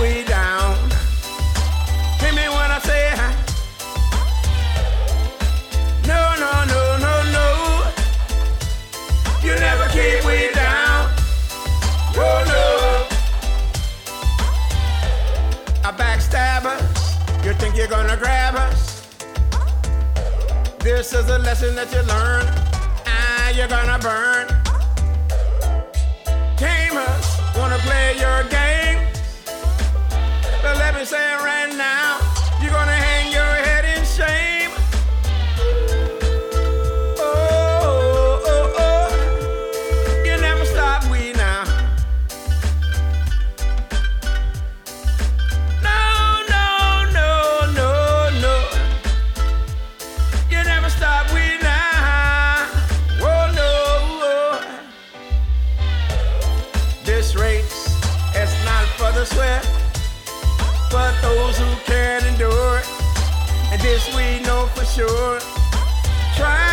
way down. Hear me when I say. No, no, no, no, no. You never way down. No. You think you're gonna grab us? This is a lesson that you learn. and you're gonna burn. for those who can endure it. And this we know for sure. Try